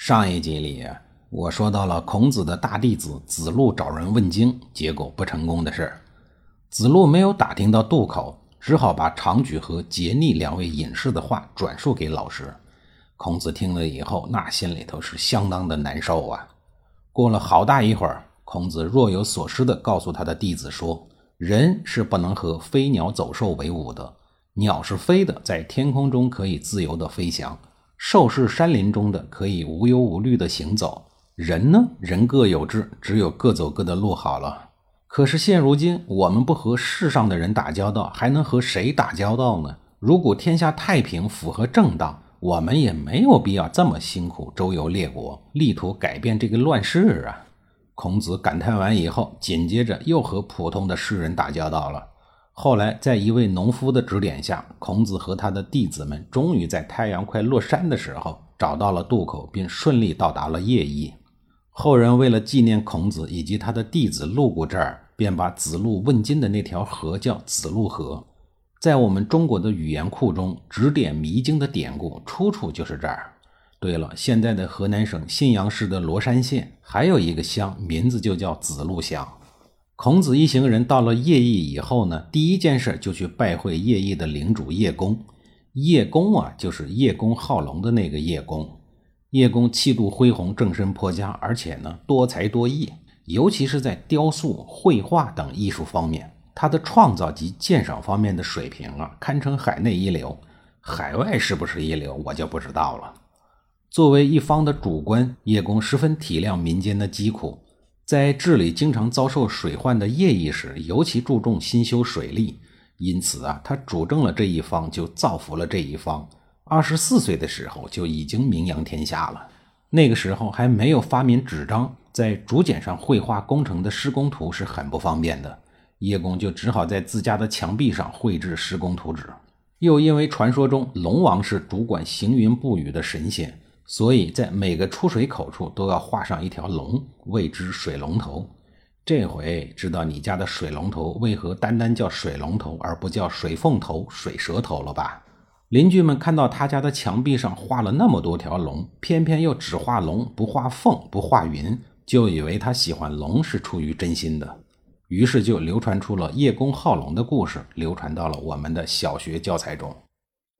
上一集里，我说到了孔子的大弟子子路找人问经，结果不成功的事儿。子路没有打听到渡口，只好把长举和桀逆两位隐士的话转述给老师。孔子听了以后，那心里头是相当的难受啊。过了好大一会儿，孔子若有所思地告诉他的弟子说：“人是不能和飞鸟走兽为伍的，鸟是飞的，在天空中可以自由地飞翔。”兽是山林中的，可以无忧无虑的行走。人呢，人各有志，只有各走各的路好了。可是现如今，我们不和世上的人打交道，还能和谁打交道呢？如果天下太平，符合正道，我们也没有必要这么辛苦周游列国，力图改变这个乱世啊！孔子感叹完以后，紧接着又和普通的世人打交道了。后来，在一位农夫的指点下，孔子和他的弟子们终于在太阳快落山的时候找到了渡口，并顺利到达了叶邑。后人为了纪念孔子以及他的弟子路过这儿，便把子路问津的那条河叫子路河。在我们中国的语言库中，指点迷津的典故出处就是这儿。对了，现在的河南省信阳市的罗山县还有一个乡，名字就叫子路乡。孔子一行人到了叶邑以后呢，第一件事就去拜会叶邑的领主叶公。叶公啊，就是叶公好龙的那个叶公。叶公气度恢宏，正身颇佳，而且呢多才多艺，尤其是在雕塑、绘画等艺术方面，他的创造及鉴赏方面的水平啊，堪称海内一流。海外是不是一流，我就不知道了。作为一方的主官，叶公十分体谅民间的疾苦。在治理经常遭受水患的邺邑时，尤其注重新修水利，因此啊，他主政了这一方，就造福了这一方。二十四岁的时候就已经名扬天下了。那个时候还没有发明纸张，在竹简上绘画工程的施工图是很不方便的。叶公就只好在自家的墙壁上绘制施工图纸。又因为传说中龙王是主管行云布雨的神仙。所以在每个出水口处都要画上一条龙，谓之水龙头。这回知道你家的水龙头为何单单叫水龙头，而不叫水凤头、水蛇头了吧？邻居们看到他家的墙壁上画了那么多条龙，偏偏又只画龙不画凤不画云，就以为他喜欢龙是出于真心的，于是就流传出了叶公好龙的故事，流传到了我们的小学教材中。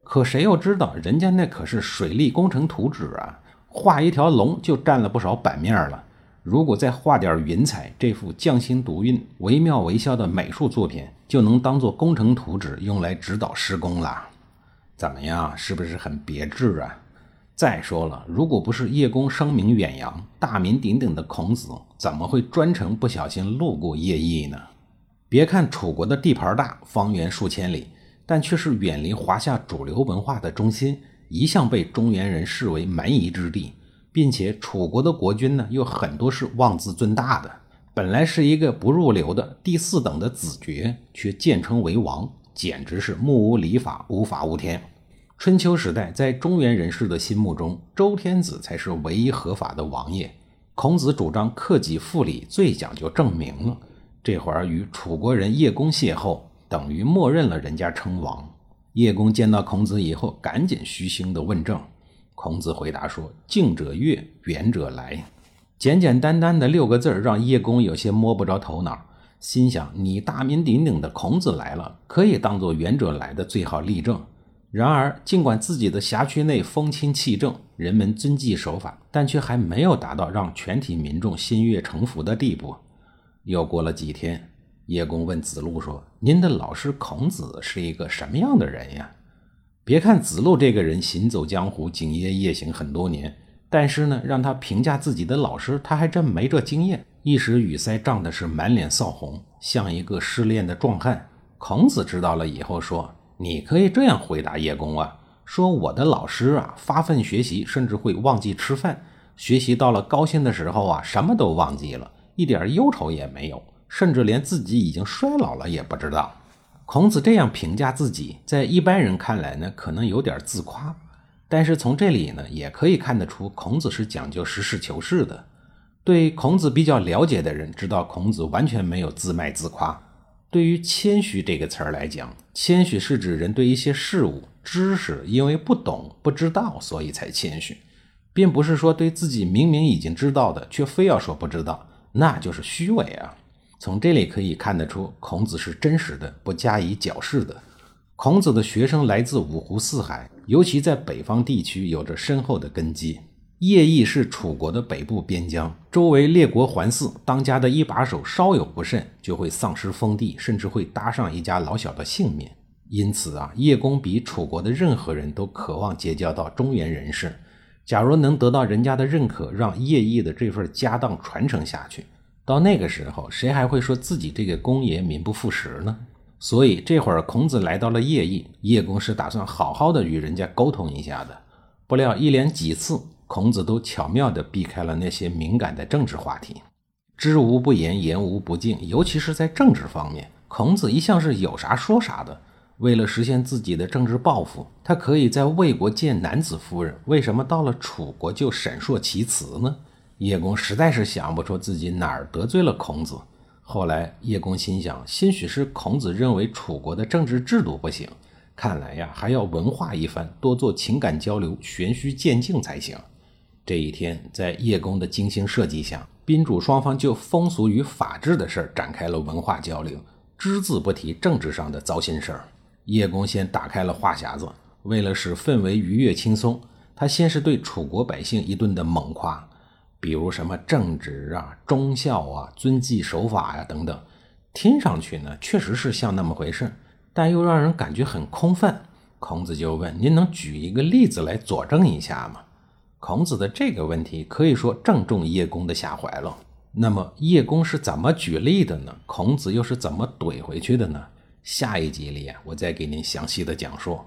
可谁又知道，人家那可是水利工程图纸啊，画一条龙就占了不少版面了。如果再画点云彩，这幅匠心独运、惟妙惟肖的美术作品就能当做工程图纸用来指导施工了。怎么样，是不是很别致啊？再说了，如果不是叶公声名远扬、大名鼎鼎的孔子，怎么会专程不小心路过叶邑呢？别看楚国的地盘大，方圆数千里。但却是远离华夏主流文化的中心，一向被中原人视为蛮夷之地，并且楚国的国君呢，又很多是妄自尊大的，本来是一个不入流的第四等的子爵，却建称为王，简直是目无礼法，无法无天。春秋时代，在中原人士的心目中，周天子才是唯一合法的王爷。孔子主张克己复礼，最讲究正名了。这会儿与楚国人叶公邂逅。等于默认了人家称王。叶公见到孔子以后，赶紧虚心的问政。孔子回答说：“近者悦，远者来。”简简单单的六个字让叶公有些摸不着头脑，心想：“你大名鼎鼎的孔子来了，可以当做远者来的最好例证。”然而，尽管自己的辖区内风清气正，人们遵纪守法，但却还没有达到让全体民众心悦诚服的地步。又过了几天。叶公问子路说：“您的老师孔子是一个什么样的人呀？”别看子路这个人行走江湖、锦夜夜行很多年，但是呢，让他评价自己的老师，他还真没这经验，一时语塞，涨的是满脸臊红，像一个失恋的壮汉。孔子知道了以后说：“你可以这样回答叶公啊，说我的老师啊，发奋学习，甚至会忘记吃饭，学习到了高兴的时候啊，什么都忘记了，一点忧愁也没有，甚至连自己已经衰老了也不知道。孔子这样评价自己，在一般人看来呢，可能有点自夸。但是从这里呢，也可以看得出，孔子是讲究实事求是的。对孔子比较了解的人知道，孔子完全没有自卖自夸。对于谦虚这个词儿来讲，谦虚是指人对一些事物、知识，因为不懂、不知道，所以才谦虚，并不是说对自己明明已经知道的，却非要说不知道，那就是虚伪啊。从这里可以看得出，孔子是真实的，不加以矫饰的。孔子的学生来自五湖四海，尤其在北方地区有着深厚的根基。邺邑是楚国的北部边疆，周围列国环伺，当家的一把手稍有不慎，就会丧失封地，甚至会搭上一家老小的性命。因此啊，叶公比楚国的任何人都渴望结交到中原人士。假如能得到人家的认可，让叶邑的这份家当传承下去，到那个时候，谁还会说自己这个公爷名不副实呢？所以这会儿孔子来到了邺邑，叶公是打算好好的与人家沟通一下的。不料一连几次。孔子都巧妙地避开了那些敏感的政治话题，知无不言，言无不尽。尤其是在政治方面，孔子一向是有啥说啥的。为了实现自己的政治抱负，他可以在魏国见男子夫人，为什么到了楚国就闪烁其词呢？叶公实在是想不出自己哪儿得罪了孔子。后来，叶公心想，兴许是孔子认为楚国的政治制度不行，看来呀，还要文化一番，多做情感交流，循序渐进才行。这一天，在叶公的精心设计下，宾主双方就风俗与法治的事儿展开了文化交流，只字不提政治上的糟心事儿。叶公先打开了话匣子，为了使氛围愉悦轻松，他先是对楚国百姓一顿的猛夸，比如什么正直啊、忠孝啊、遵纪守法呀等等，听上去呢确实是像那么回事，但又让人感觉很空泛。孔子就问：“您能举一个例子来佐证一下吗？”孔子的这个问题可以说正中叶公的下怀了。那么叶公是怎么举例的呢？孔子又是怎么怼回去的呢？下一集里啊，我再给您详细的讲述。